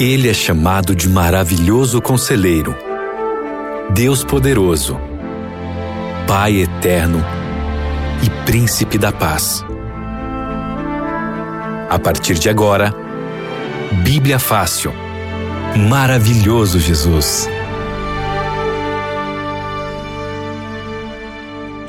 Ele é chamado de maravilhoso conselheiro, Deus poderoso, Pai eterno e príncipe da paz. A partir de agora, Bíblia Fácil. Maravilhoso Jesus.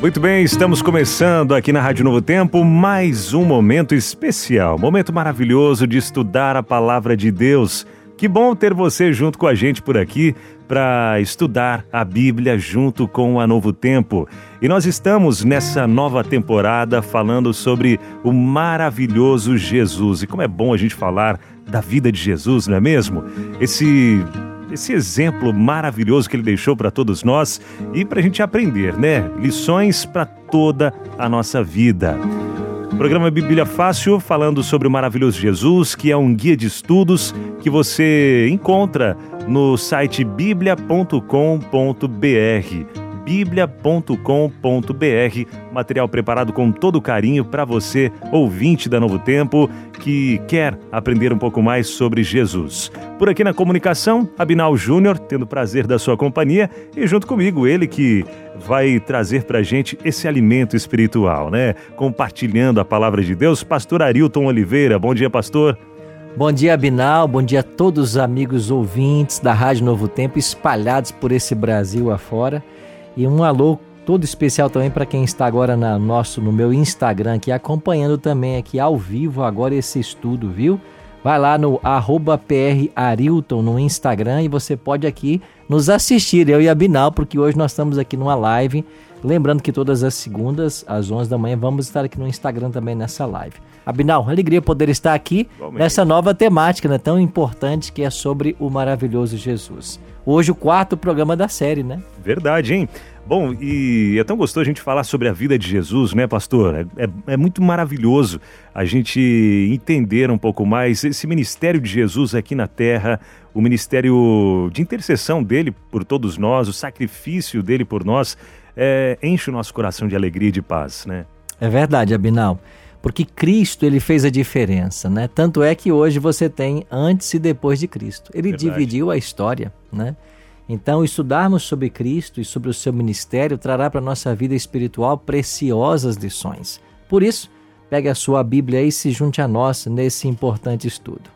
Muito bem, estamos começando aqui na Rádio Novo Tempo mais um momento especial, momento maravilhoso de estudar a palavra de Deus. Que bom ter você junto com a gente por aqui para estudar a Bíblia junto com a Novo Tempo. E nós estamos nessa nova temporada falando sobre o maravilhoso Jesus. E como é bom a gente falar da vida de Jesus, não é mesmo? Esse esse exemplo maravilhoso que ele deixou para todos nós e para a gente aprender, né? Lições para toda a nossa vida. Programa Bíblia Fácil, falando sobre o maravilhoso Jesus, que é um guia de estudos que você encontra no site biblia.com.br bíblia.com.br. Material preparado com todo carinho para você, ouvinte da Novo Tempo, que quer aprender um pouco mais sobre Jesus. Por aqui na comunicação, Abinal Júnior, tendo o prazer da sua companhia, e junto comigo, ele que vai trazer para gente esse alimento espiritual, né? Compartilhando a palavra de Deus, Pastor Arilton Oliveira. Bom dia, pastor. Bom dia, Abinal. Bom dia a todos os amigos ouvintes da Rádio Novo Tempo espalhados por esse Brasil afora. E um alô todo especial também para quem está agora na nosso, no meu Instagram aqui, acompanhando também aqui ao vivo agora esse estudo, viu? Vai lá no PRArilton no Instagram e você pode aqui nos assistir, eu e a Binal, porque hoje nós estamos aqui numa live. Lembrando que todas as segundas, às 11 da manhã, vamos estar aqui no Instagram também nessa live. Abinal, alegria poder estar aqui nessa nova temática né, tão importante que é sobre o maravilhoso Jesus. Hoje o quarto programa da série, né? Verdade, hein? Bom, e é tão gostoso a gente falar sobre a vida de Jesus, né, pastor? É, é, é, muito maravilhoso a gente entender um pouco mais esse ministério de Jesus aqui na terra, o ministério de intercessão dele por todos nós, o sacrifício dele por nós, é, enche o nosso coração de alegria e de paz, né? É verdade, Abinal porque Cristo ele fez a diferença, né? Tanto é que hoje você tem antes e depois de Cristo. Ele Verdade. dividiu a história, né? Então, estudarmos sobre Cristo e sobre o seu ministério trará para a nossa vida espiritual preciosas lições. Por isso, pegue a sua Bíblia e se junte a nós nesse importante estudo.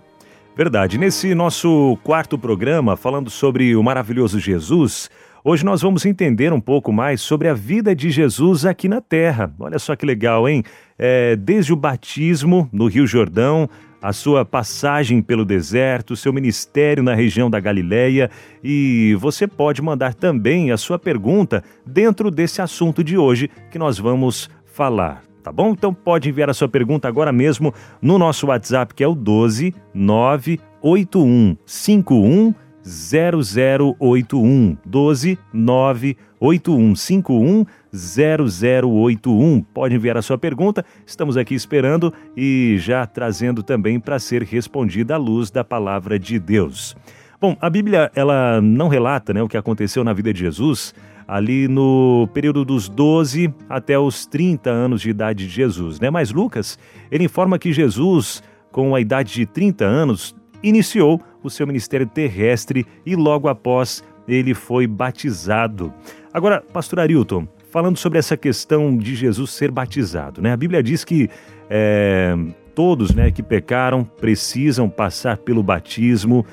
Verdade. Nesse nosso quarto programa, falando sobre o maravilhoso Jesus, Hoje nós vamos entender um pouco mais sobre a vida de Jesus aqui na Terra. Olha só que legal, hein? É, desde o batismo no Rio Jordão, a sua passagem pelo deserto, seu ministério na região da Galileia e você pode mandar também a sua pergunta dentro desse assunto de hoje que nós vamos falar. Tá bom? Então pode enviar a sua pergunta agora mesmo no nosso WhatsApp que é o 12 981 51 0081 12 98151 0081. Pode enviar a sua pergunta, estamos aqui esperando e já trazendo também para ser respondida à luz da palavra de Deus. Bom, a Bíblia ela não relata né, o que aconteceu na vida de Jesus ali no período dos 12 até os 30 anos de idade de Jesus, né? Mas Lucas, ele informa que Jesus, com a idade de 30 anos, iniciou o seu ministério terrestre e logo após ele foi batizado. Agora, pastor Arilton, falando sobre essa questão de Jesus ser batizado, né? A Bíblia diz que é, todos né, que pecaram precisam passar pelo batismo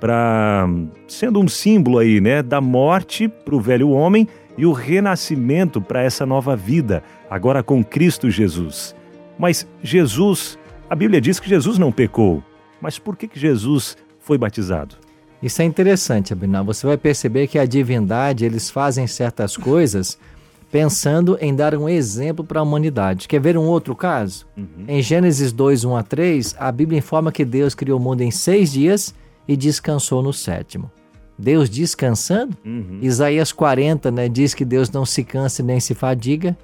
para sendo um símbolo aí, né, da morte para o velho homem e o renascimento para essa nova vida, agora com Cristo Jesus. Mas Jesus, a Bíblia diz que Jesus não pecou. Mas por que, que Jesus foi batizado? Isso é interessante, Abinal. Você vai perceber que a divindade, eles fazem certas coisas pensando em dar um exemplo para a humanidade. Quer ver um outro caso? Uhum. Em Gênesis 2, 1 a 3, a Bíblia informa que Deus criou o mundo em seis dias e descansou no sétimo. Deus descansando? Uhum. Isaías 40 né, diz que Deus não se cansa nem se fadiga.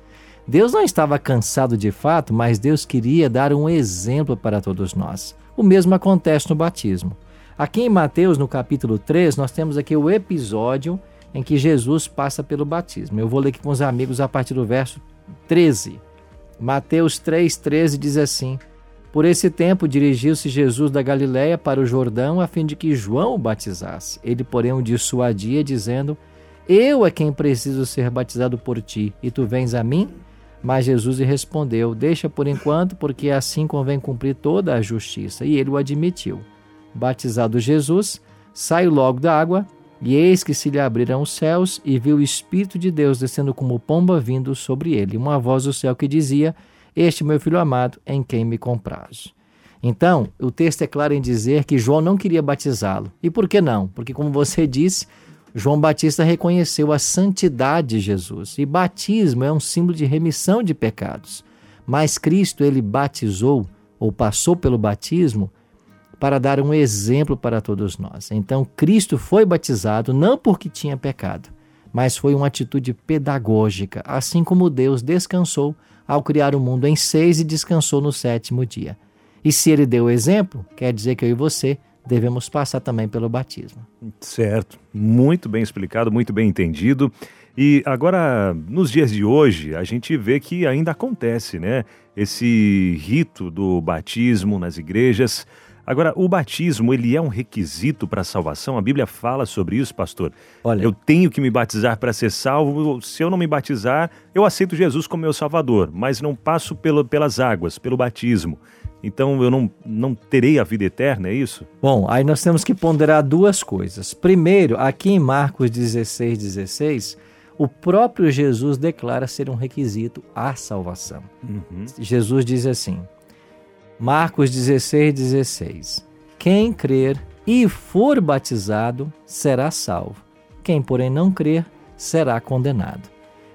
Deus não estava cansado de fato, mas Deus queria dar um exemplo para todos nós. O mesmo acontece no batismo. Aqui em Mateus, no capítulo 3, nós temos aqui o episódio em que Jesus passa pelo batismo. Eu vou ler aqui com os amigos a partir do verso 13. Mateus 3,13 diz assim: Por esse tempo, dirigiu-se Jesus da Galiléia para o Jordão, a fim de que João o batizasse. Ele, porém, o dissuadia, dizendo: Eu é quem preciso ser batizado por ti, e tu vens a mim? Mas Jesus lhe respondeu: Deixa por enquanto, porque assim convém cumprir toda a justiça. E ele o admitiu. Batizado Jesus, saiu logo da água, e eis que se lhe abriram os céus, e viu o Espírito de Deus descendo como pomba vindo sobre ele. Uma voz do céu que dizia: Este meu filho amado, em quem me comprazo. Então, o texto é claro em dizer que João não queria batizá-lo. E por que não? Porque, como você disse, João Batista reconheceu a santidade de Jesus. E batismo é um símbolo de remissão de pecados. Mas Cristo, ele batizou, ou passou pelo batismo, para dar um exemplo para todos nós. Então, Cristo foi batizado não porque tinha pecado, mas foi uma atitude pedagógica, assim como Deus descansou ao criar o mundo em seis e descansou no sétimo dia. E se ele deu o exemplo, quer dizer que eu e você devemos passar também pelo batismo. Certo, muito bem explicado, muito bem entendido. E agora, nos dias de hoje, a gente vê que ainda acontece, né? Esse rito do batismo nas igrejas. Agora, o batismo, ele é um requisito para a salvação? A Bíblia fala sobre isso, pastor? Olha, eu tenho que me batizar para ser salvo. Se eu não me batizar, eu aceito Jesus como meu salvador, mas não passo pelo, pelas águas, pelo batismo. Então eu não, não terei a vida eterna, é isso? Bom, aí nós temos que ponderar duas coisas. Primeiro, aqui em Marcos 16, 16, o próprio Jesus declara ser um requisito a salvação. Uhum. Jesus diz assim: Marcos 16, 16. Quem crer e for batizado será salvo. Quem, porém, não crer será condenado.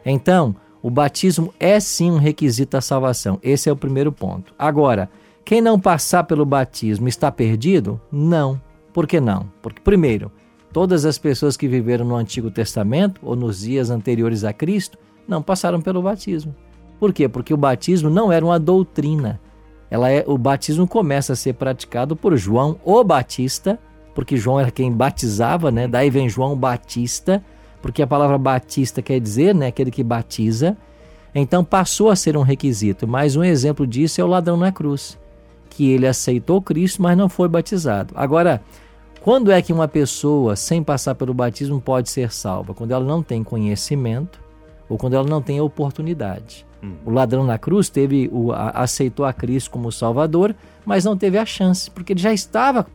Então, o batismo é sim um requisito à salvação. Esse é o primeiro ponto. Agora, quem não passar pelo batismo está perdido? Não. Por que não? Porque, primeiro, todas as pessoas que viveram no Antigo Testamento ou nos dias anteriores a Cristo não passaram pelo batismo. Por quê? Porque o batismo não era uma doutrina, ela é, o batismo começa a ser praticado por João o Batista, porque João era quem batizava, né? Daí vem João Batista, porque a palavra batista quer dizer, né, aquele que batiza. Então passou a ser um requisito. Mais um exemplo disso é o ladrão na cruz, que ele aceitou Cristo, mas não foi batizado. Agora, quando é que uma pessoa sem passar pelo batismo pode ser salva? Quando ela não tem conhecimento ou quando ela não tem oportunidade. O ladrão na cruz teve o, a, aceitou a Cristo como Salvador, mas não teve a chance, porque ele já estava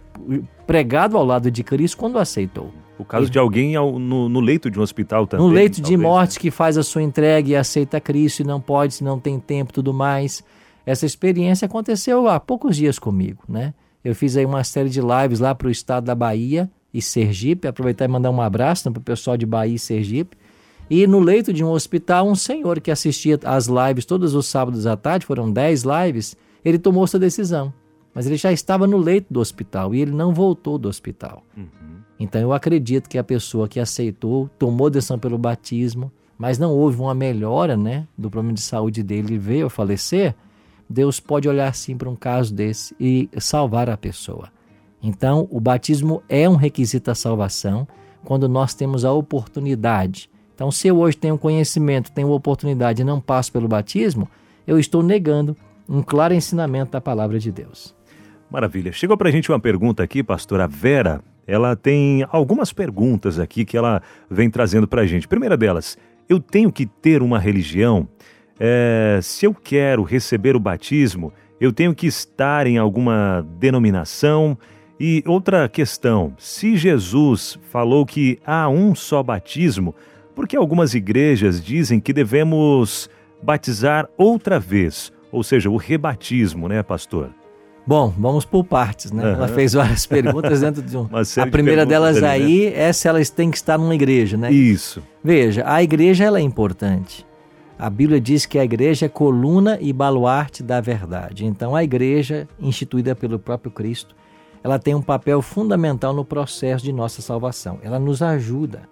pregado ao lado de Cristo quando aceitou. O caso ele, de alguém ao, no, no, leito de um hospital também. No leito talvez, de morte né? que faz a sua entrega e aceita Cristo e não pode, se não tem tempo tudo mais. Essa experiência aconteceu há poucos dias comigo, né? Eu fiz aí uma série de lives lá para o estado da Bahia e Sergipe, aproveitar e mandar um abraço né, para o pessoal de Bahia e Sergipe. E no leito de um hospital, um senhor que assistia às lives todos os sábados à tarde, foram 10 lives, ele tomou essa decisão. Mas ele já estava no leito do hospital e ele não voltou do hospital. Uhum. Então eu acredito que a pessoa que aceitou, tomou decisão pelo batismo, mas não houve uma melhora né, do problema de saúde dele e veio a falecer, Deus pode olhar assim para um caso desse e salvar a pessoa. Então, o batismo é um requisito da salvação quando nós temos a oportunidade então, se eu hoje tenho conhecimento, tenho oportunidade e não passo pelo batismo, eu estou negando um claro ensinamento da palavra de Deus. Maravilha. Chegou para a gente uma pergunta aqui, pastora Vera. Ela tem algumas perguntas aqui que ela vem trazendo para a gente. Primeira delas, eu tenho que ter uma religião? É, se eu quero receber o batismo, eu tenho que estar em alguma denominação? E outra questão, se Jesus falou que há um só batismo, porque algumas igrejas dizem que devemos batizar outra vez, ou seja, o rebatismo, né, pastor? Bom, vamos por partes, né? Uhum. Ela fez várias perguntas dentro de um. a primeira de delas aí né? é se elas têm que estar numa igreja, né? Isso. Veja, a igreja ela é importante. A Bíblia diz que a igreja é coluna e baluarte da verdade. Então, a igreja, instituída pelo próprio Cristo, ela tem um papel fundamental no processo de nossa salvação. Ela nos ajuda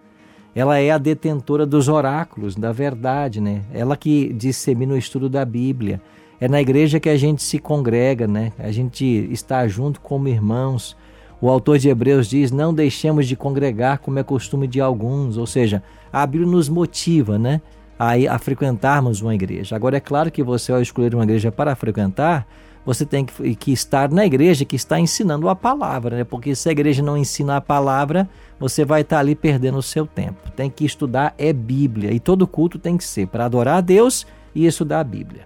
ela é a detentora dos oráculos, da verdade, né? Ela que dissemina o estudo da Bíblia. É na igreja que a gente se congrega, né? A gente está junto como irmãos. O autor de Hebreus diz: Não deixemos de congregar como é costume de alguns. Ou seja, a Bíblia nos motiva, né? A, a frequentarmos uma igreja. Agora, é claro que você, ao escolher uma igreja para frequentar, você tem que, que, estar na igreja que está ensinando a palavra, né? Porque se a igreja não ensina a palavra, você vai estar ali perdendo o seu tempo. Tem que estudar é Bíblia e todo culto tem que ser para adorar a Deus e estudar a Bíblia.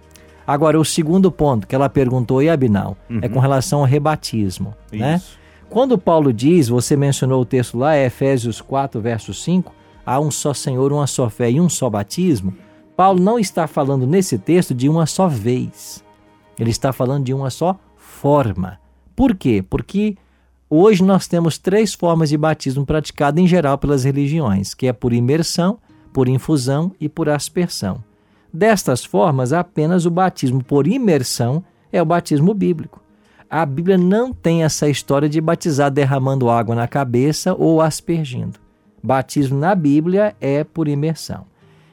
Agora, o segundo ponto que ela perguntou, e Abinal, uhum. é com relação ao rebatismo, né? Isso. né? Quando Paulo diz, você mencionou o texto lá, é Efésios 4, verso 5, há um só Senhor, uma só fé e um só batismo, Paulo não está falando nesse texto de uma só vez. Ele está falando de uma só forma. Por quê? Porque hoje nós temos três formas de batismo praticado em geral pelas religiões, que é por imersão, por infusão e por aspersão. Destas formas, apenas o batismo por imersão é o batismo bíblico. A Bíblia não tem essa história de batizar derramando água na cabeça ou aspergindo. Batismo na Bíblia é por imersão.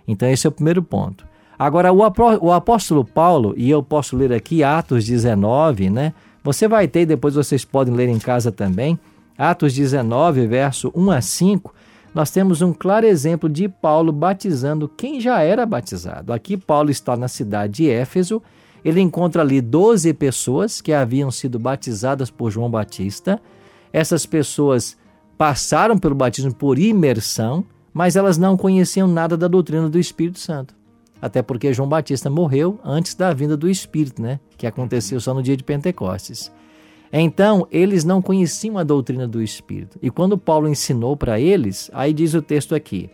Então, esse é o primeiro ponto. Agora, o apóstolo Paulo, e eu posso ler aqui Atos 19, né? Você vai ter, depois vocês podem ler em casa também, Atos 19, verso 1 a 5, nós temos um claro exemplo de Paulo batizando quem já era batizado. Aqui, Paulo está na cidade de Éfeso, ele encontra ali 12 pessoas que haviam sido batizadas por João Batista. Essas pessoas passaram pelo batismo por imersão, mas elas não conheciam nada da doutrina do Espírito Santo. Até porque João Batista morreu antes da vinda do Espírito, né? Que aconteceu só no dia de Pentecostes. Então, eles não conheciam a doutrina do Espírito. E quando Paulo ensinou para eles, aí diz o texto aqui,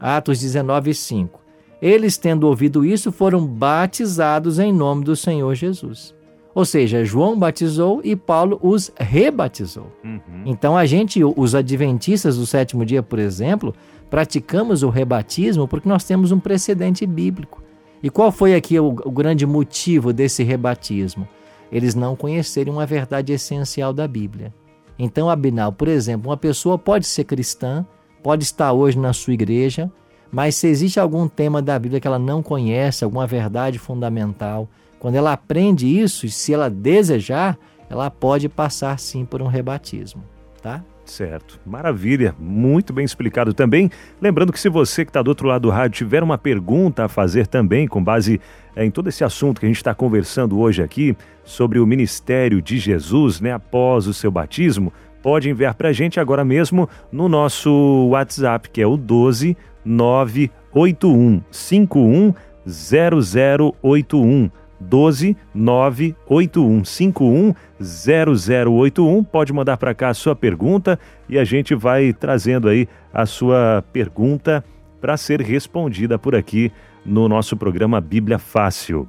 Atos 19, 5. Eles, tendo ouvido isso, foram batizados em nome do Senhor Jesus. Ou seja, João batizou e Paulo os rebatizou. Uhum. Então a gente, os adventistas do sétimo dia, por exemplo, praticamos o rebatismo porque nós temos um precedente bíblico. E qual foi aqui o, o grande motivo desse rebatismo? Eles não conhecerem uma verdade essencial da Bíblia. Então, Abinal, por exemplo, uma pessoa pode ser cristã, pode estar hoje na sua igreja, mas se existe algum tema da Bíblia que ela não conhece, alguma verdade fundamental, quando ela aprende isso, e se ela desejar, ela pode passar sim por um rebatismo, tá? Certo, maravilha, muito bem explicado também. Lembrando que se você que está do outro lado do rádio tiver uma pergunta a fazer também, com base é, em todo esse assunto que a gente está conversando hoje aqui, sobre o ministério de Jesus, né, após o seu batismo, pode enviar para a gente agora mesmo no nosso WhatsApp, que é o 12 981 51 0081. 12 98151 0081. Pode mandar para cá a sua pergunta e a gente vai trazendo aí a sua pergunta para ser respondida por aqui no nosso programa Bíblia Fácil.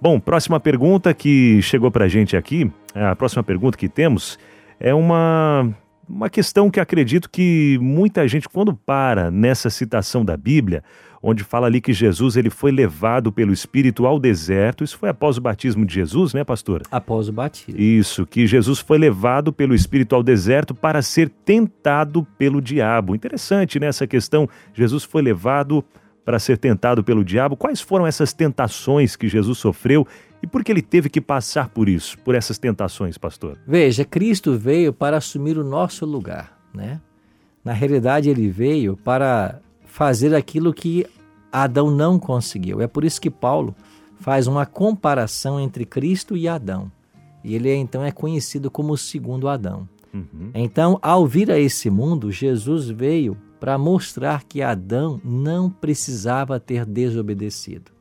Bom, próxima pergunta que chegou para a gente aqui, a próxima pergunta que temos é uma, uma questão que acredito que muita gente, quando para nessa citação da Bíblia, onde fala ali que Jesus ele foi levado pelo Espírito ao deserto. Isso foi após o batismo de Jesus, né, pastor? Após o batismo. Isso, que Jesus foi levado pelo Espírito ao deserto para ser tentado pelo diabo. Interessante, né, essa questão. Jesus foi levado para ser tentado pelo diabo. Quais foram essas tentações que Jesus sofreu e por que ele teve que passar por isso, por essas tentações, pastor? Veja, Cristo veio para assumir o nosso lugar, né? Na realidade, ele veio para fazer aquilo que Adão não conseguiu. É por isso que Paulo faz uma comparação entre Cristo e Adão. E ele então é conhecido como o segundo Adão. Uhum. Então, ao vir a esse mundo, Jesus veio para mostrar que Adão não precisava ter desobedecido.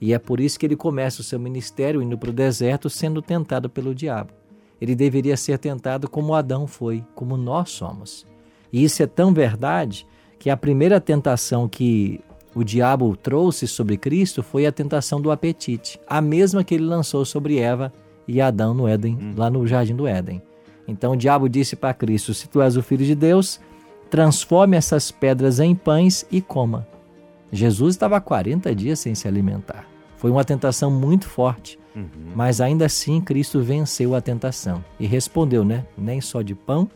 E é por isso que ele começa o seu ministério indo para o deserto sendo tentado pelo diabo. Ele deveria ser tentado como Adão foi, como nós somos. E isso é tão verdade que a primeira tentação que o diabo trouxe sobre Cristo foi a tentação do apetite, a mesma que ele lançou sobre Eva e Adão no Éden, hum. lá no jardim do Éden. Então o diabo disse para Cristo: Se tu és o filho de Deus, transforme essas pedras em pães e coma. Jesus estava 40 dias sem se alimentar. Foi uma tentação muito forte, uhum. mas ainda assim Cristo venceu a tentação e respondeu, né? Nem só de pão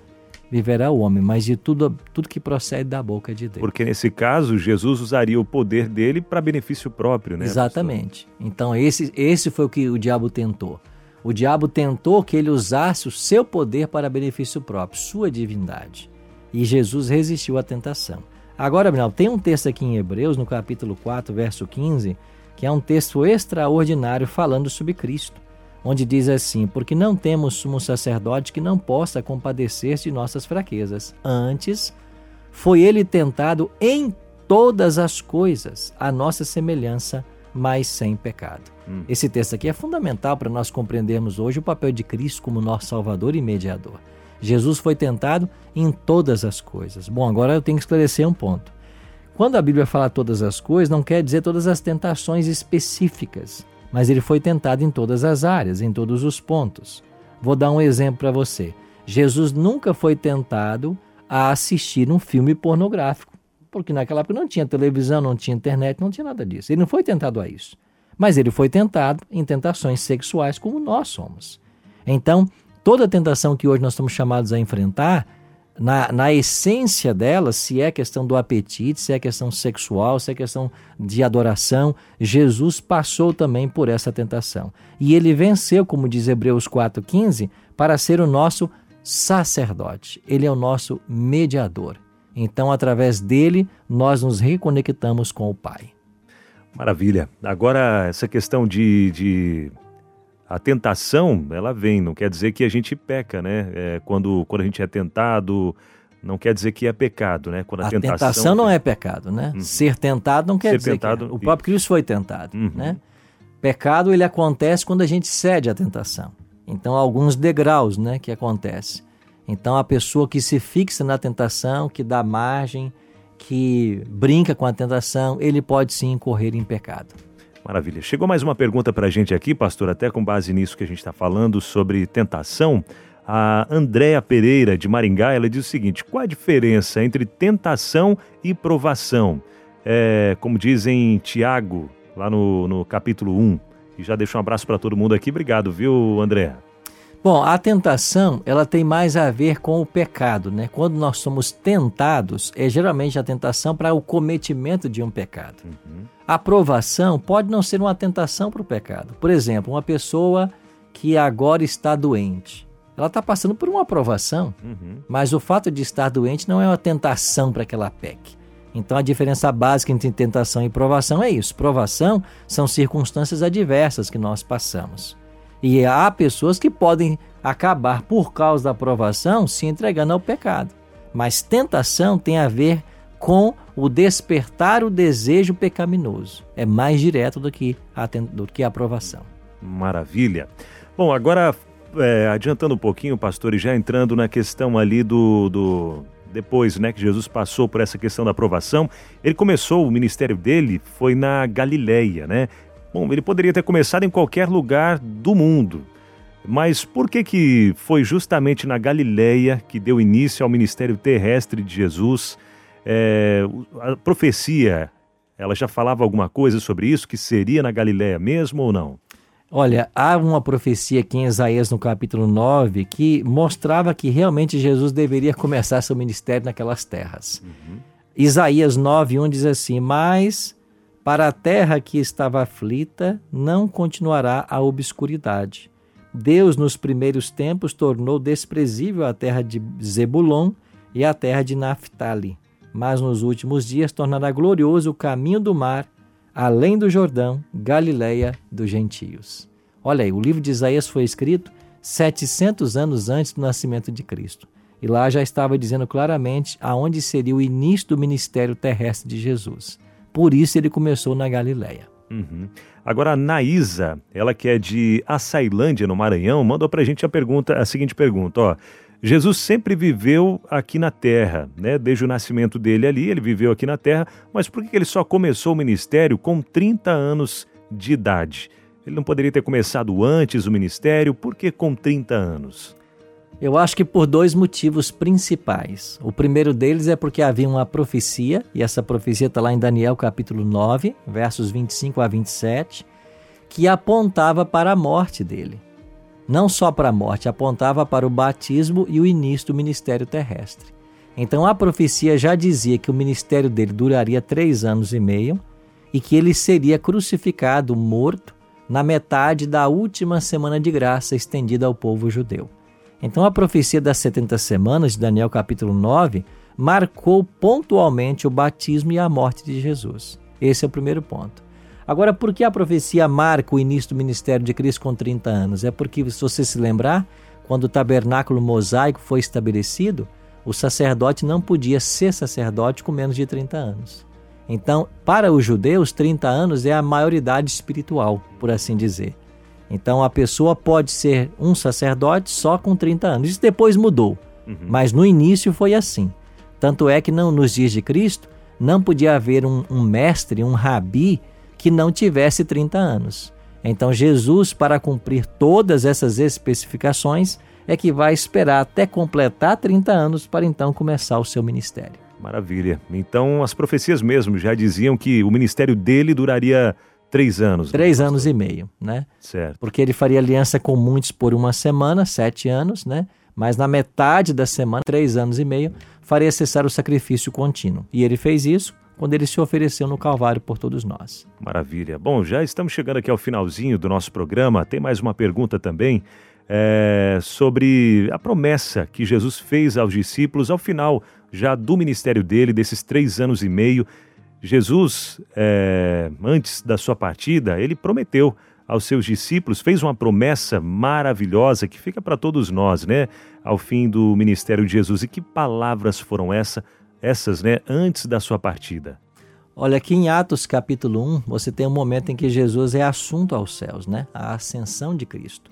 viverá o homem, mas de tudo, tudo que procede da boca de Deus. Porque nesse caso, Jesus usaria o poder dele para benefício próprio, né? Exatamente. Pastor? Então, esse, esse foi o que o diabo tentou. O diabo tentou que ele usasse o seu poder para benefício próprio, sua divindade. E Jesus resistiu à tentação. Agora, Abinal, tem um texto aqui em Hebreus, no capítulo 4, verso 15, que é um texto extraordinário falando sobre Cristo onde diz assim: Porque não temos sumo sacerdote que não possa compadecer-se de nossas fraquezas. Antes, foi ele tentado em todas as coisas, a nossa semelhança, mas sem pecado. Hum. Esse texto aqui é fundamental para nós compreendermos hoje o papel de Cristo como nosso Salvador e mediador. Jesus foi tentado em todas as coisas. Bom, agora eu tenho que esclarecer um ponto. Quando a Bíblia fala todas as coisas, não quer dizer todas as tentações específicas, mas ele foi tentado em todas as áreas, em todos os pontos. Vou dar um exemplo para você. Jesus nunca foi tentado a assistir um filme pornográfico, porque naquela época não tinha televisão, não tinha internet, não tinha nada disso. Ele não foi tentado a isso. Mas ele foi tentado em tentações sexuais como nós somos. Então, toda tentação que hoje nós estamos chamados a enfrentar, na, na essência dela, se é questão do apetite, se é questão sexual, se é questão de adoração, Jesus passou também por essa tentação. E ele venceu, como diz Hebreus 4,15, para ser o nosso sacerdote. Ele é o nosso mediador. Então, através dele, nós nos reconectamos com o Pai. Maravilha. Agora, essa questão de, de a tentação, ela vem, não quer dizer que a gente peca, né? É, quando, quando a gente é tentado, não quer dizer que é pecado, né? Quando a, a tentação, tentação não é pecado, né? Uhum. Ser tentado não quer Ser dizer tentado, que é. O próprio Cristo foi tentado, uhum. né? Pecado ele acontece quando a gente cede à tentação. Então, há alguns degraus, né, que acontece. Então, a pessoa que se fixa na tentação, que dá margem, que brinca com a tentação, ele pode sim incorrer em pecado. Maravilha. Chegou mais uma pergunta para a gente aqui, pastor, até com base nisso que a gente está falando sobre tentação. A Andréa Pereira, de Maringá, ela diz o seguinte: qual a diferença entre tentação e provação? É, como dizem Tiago, lá no, no capítulo 1. E já deixo um abraço para todo mundo aqui. Obrigado, viu, André? Bom, a tentação, ela tem mais a ver com o pecado, né? Quando nós somos tentados, é geralmente a tentação para o cometimento de um pecado. Uhum. A provação pode não ser uma tentação para o pecado. Por exemplo, uma pessoa que agora está doente. Ela está passando por uma provação, uhum. mas o fato de estar doente não é uma tentação para que ela peque. Então a diferença básica entre tentação e provação é isso. Provação são circunstâncias adversas que nós passamos. E há pessoas que podem acabar, por causa da aprovação, se entregando ao pecado. Mas tentação tem a ver com o despertar o desejo pecaminoso. É mais direto do que a, do que a aprovação. Maravilha. Bom, agora é, adiantando um pouquinho, pastor, e já entrando na questão ali do, do depois, né, que Jesus passou por essa questão da aprovação, ele começou o ministério dele foi na Galileia, né? Bom, ele poderia ter começado em qualquer lugar do mundo, mas por que que foi justamente na Galileia que deu início ao ministério terrestre de Jesus? É, a profecia, ela já falava alguma coisa sobre isso, que seria na Galileia mesmo ou não? Olha, há uma profecia aqui em Isaías no capítulo 9 que mostrava que realmente Jesus deveria começar seu ministério naquelas terras. Uhum. Isaías 9:1 diz assim: "Mas para a terra que estava aflita não continuará a obscuridade. Deus, nos primeiros tempos, tornou desprezível a terra de Zebulon e a terra de Naphtali, mas nos últimos dias tornará glorioso o caminho do mar, além do Jordão, Galileia dos gentios. Olha aí, o livro de Isaías foi escrito 700 anos antes do nascimento de Cristo. E lá já estava dizendo claramente aonde seria o início do ministério terrestre de Jesus. Por isso ele começou na Galileia. Uhum. Agora, a Naísa, ela que é de Açailândia, no Maranhão, mandou para a gente a, pergunta, a seguinte pergunta: ó, Jesus sempre viveu aqui na Terra, né? Desde o nascimento dele ali, ele viveu aqui na Terra, mas por que ele só começou o ministério com 30 anos de idade? Ele não poderia ter começado antes o ministério? Por que com 30 anos? Eu acho que por dois motivos principais. O primeiro deles é porque havia uma profecia, e essa profecia está lá em Daniel capítulo 9, versos 25 a 27, que apontava para a morte dele. Não só para a morte, apontava para o batismo e o início do ministério terrestre. Então a profecia já dizia que o ministério dele duraria três anos e meio e que ele seria crucificado, morto, na metade da última semana de graça estendida ao povo judeu. Então a profecia das 70 semanas de Daniel capítulo 9 marcou pontualmente o batismo e a morte de Jesus. Esse é o primeiro ponto. Agora, por que a profecia marca o início do ministério de Cristo com 30 anos? É porque, se você se lembrar, quando o tabernáculo mosaico foi estabelecido, o sacerdote não podia ser sacerdote com menos de 30 anos. Então, para os judeus, 30 anos é a maioridade espiritual, por assim dizer. Então, a pessoa pode ser um sacerdote só com 30 anos. Isso depois mudou, uhum. mas no início foi assim. Tanto é que não, nos dias de Cristo não podia haver um, um mestre, um rabi, que não tivesse 30 anos. Então, Jesus, para cumprir todas essas especificações, é que vai esperar até completar 30 anos para então começar o seu ministério. Maravilha. Então, as profecias mesmo já diziam que o ministério dele duraria três anos. Né, três né, anos e meio, né? Certo. Porque ele faria aliança com muitos por uma semana, sete anos, né? Mas na metade da semana, três anos e meio, faria cessar o sacrifício contínuo. E ele fez isso quando ele se ofereceu no Calvário por todos nós. Maravilha. Bom, já estamos chegando aqui ao finalzinho do nosso programa. Tem mais uma pergunta também é, sobre a promessa que Jesus fez aos discípulos ao final já do ministério dele, desses três anos e meio. Jesus, é, antes da sua partida, ele prometeu aos seus discípulos, fez uma promessa maravilhosa que fica para todos nós, né? Ao fim do ministério de Jesus. E que palavras foram essa, essas, né? Antes da sua partida. Olha, aqui em Atos capítulo 1, você tem um momento em que Jesus é assunto aos céus, né? A ascensão de Cristo.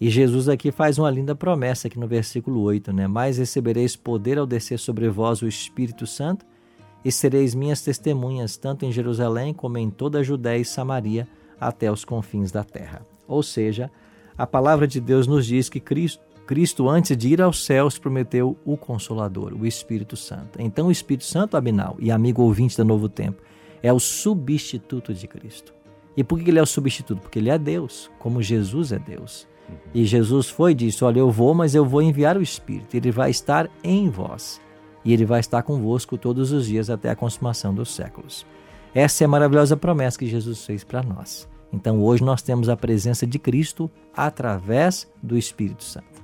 E Jesus aqui faz uma linda promessa aqui no versículo 8, né? Mas recebereis poder ao descer sobre vós o Espírito Santo, e sereis minhas testemunhas, tanto em Jerusalém como em toda a Judéia e Samaria, até os confins da terra. Ou seja, a palavra de Deus nos diz que Cristo, Cristo antes de ir aos céus, prometeu o Consolador, o Espírito Santo. Então, o Espírito Santo, Abinal, e amigo ouvinte do Novo Tempo, é o substituto de Cristo. E por que ele é o substituto? Porque ele é Deus, como Jesus é Deus. E Jesus foi e disse: Olha, eu vou, mas eu vou enviar o Espírito. Ele vai estar em vós. E ele vai estar convosco todos os dias até a consumação dos séculos. Essa é a maravilhosa promessa que Jesus fez para nós. Então hoje nós temos a presença de Cristo através do Espírito Santo.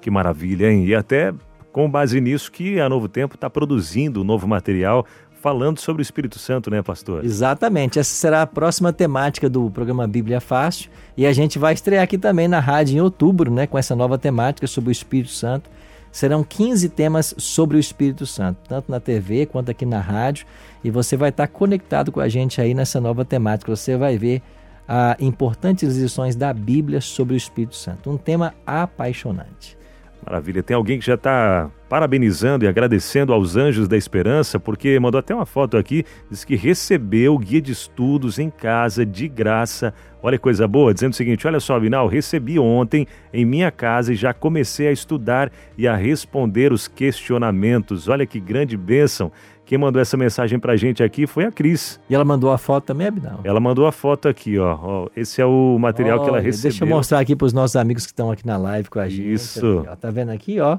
Que maravilha, hein? E até com base nisso que a Novo Tempo está produzindo um novo material falando sobre o Espírito Santo, né, pastor? Exatamente. Essa será a próxima temática do programa Bíblia Fácil. E a gente vai estrear aqui também na rádio em outubro, né, com essa nova temática sobre o Espírito Santo. Serão 15 temas sobre o Espírito Santo, tanto na TV quanto aqui na rádio. E você vai estar conectado com a gente aí nessa nova temática. Você vai ver a importantes lições da Bíblia sobre o Espírito Santo. Um tema apaixonante. Maravilha. Tem alguém que já está parabenizando e agradecendo aos Anjos da Esperança, porque mandou até uma foto aqui, diz que recebeu guia de estudos em casa de graça. Olha que coisa boa, dizendo o seguinte: olha só, Vinal, recebi ontem em minha casa e já comecei a estudar e a responder os questionamentos. Olha que grande bênção. Quem mandou essa mensagem pra gente aqui foi a Cris. E ela mandou a foto também, Abinal? Ela mandou a foto aqui, ó. ó esse é o material Olha, que ela recebeu. Deixa eu mostrar aqui para os nossos amigos que estão aqui na live com a gente. Isso. Ó, tá vendo aqui, ó?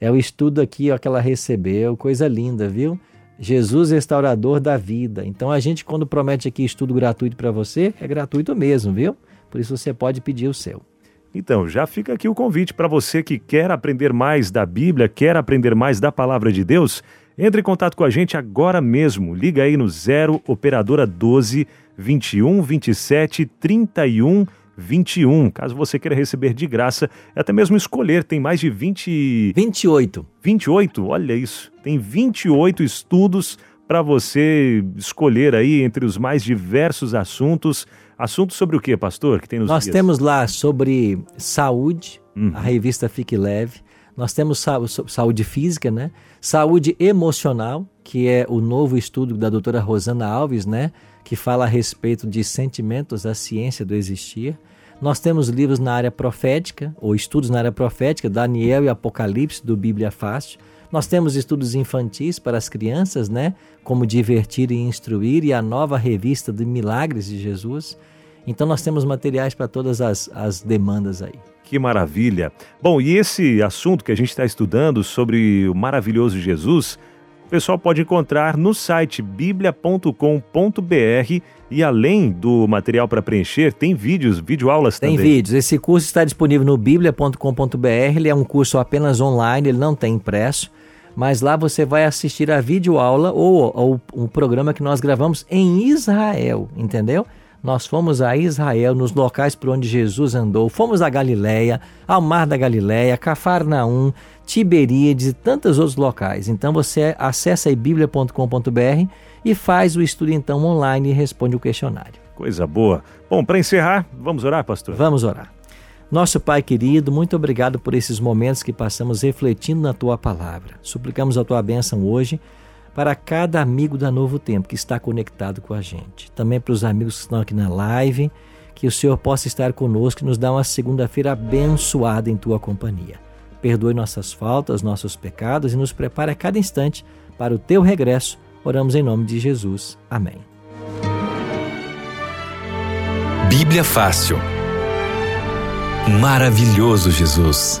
É o estudo aqui ó, que ela recebeu, coisa linda, viu? Jesus restaurador da vida. Então a gente quando promete aqui estudo gratuito para você, é gratuito mesmo, viu? Por isso você pode pedir o seu. Então, já fica aqui o convite para você que quer aprender mais da Bíblia, quer aprender mais da palavra de Deus, entre em contato com a gente agora mesmo. Liga aí no 0 operadora 12 21 27 31 21. Caso você queira receber de graça, até mesmo escolher, tem mais de 20 28. 28, olha isso. Tem 28 estudos para você escolher aí entre os mais diversos assuntos. Assuntos sobre o que, pastor? Que tem Nós dias? temos lá sobre saúde, uhum. a revista Fique Leve. Nós temos saúde física, né? Saúde emocional, que é o novo estudo da doutora Rosana Alves, né? Que fala a respeito de sentimentos, a ciência do existir. Nós temos livros na área profética, ou estudos na área profética, Daniel e Apocalipse, do Bíblia Fácil. Nós temos estudos infantis para as crianças, né? Como divertir e instruir, e a nova revista de Milagres de Jesus. Então nós temos materiais para todas as, as demandas aí. Que maravilha! Bom, e esse assunto que a gente está estudando sobre o maravilhoso Jesus, o pessoal pode encontrar no site biblia.com.br e além do material para preencher, tem vídeos, videoaulas também. Tem vídeos. Esse curso está disponível no biblia.com.br. Ele é um curso apenas online, ele não tem impresso. Mas lá você vai assistir a videoaula ou, ou um programa que nós gravamos em Israel, entendeu? Nós fomos a Israel, nos locais por onde Jesus andou, fomos a Galiléia, ao Mar da Galiléia, Cafarnaum, Tiberíades e tantos outros locais. Então você acessa aí bíblia.com.br e faz o estudo então online e responde o questionário. Coisa boa. Bom, para encerrar, vamos orar, pastor? Vamos orar. Nosso Pai querido, muito obrigado por esses momentos que passamos refletindo na tua palavra. Suplicamos a tua bênção hoje para cada amigo da Novo Tempo que está conectado com a gente. Também para os amigos que estão aqui na live, que o Senhor possa estar conosco e nos dar uma segunda-feira abençoada em tua companhia. Perdoe nossas faltas, nossos pecados e nos prepare a cada instante para o teu regresso. Oramos em nome de Jesus. Amém. Bíblia Fácil. Maravilhoso Jesus.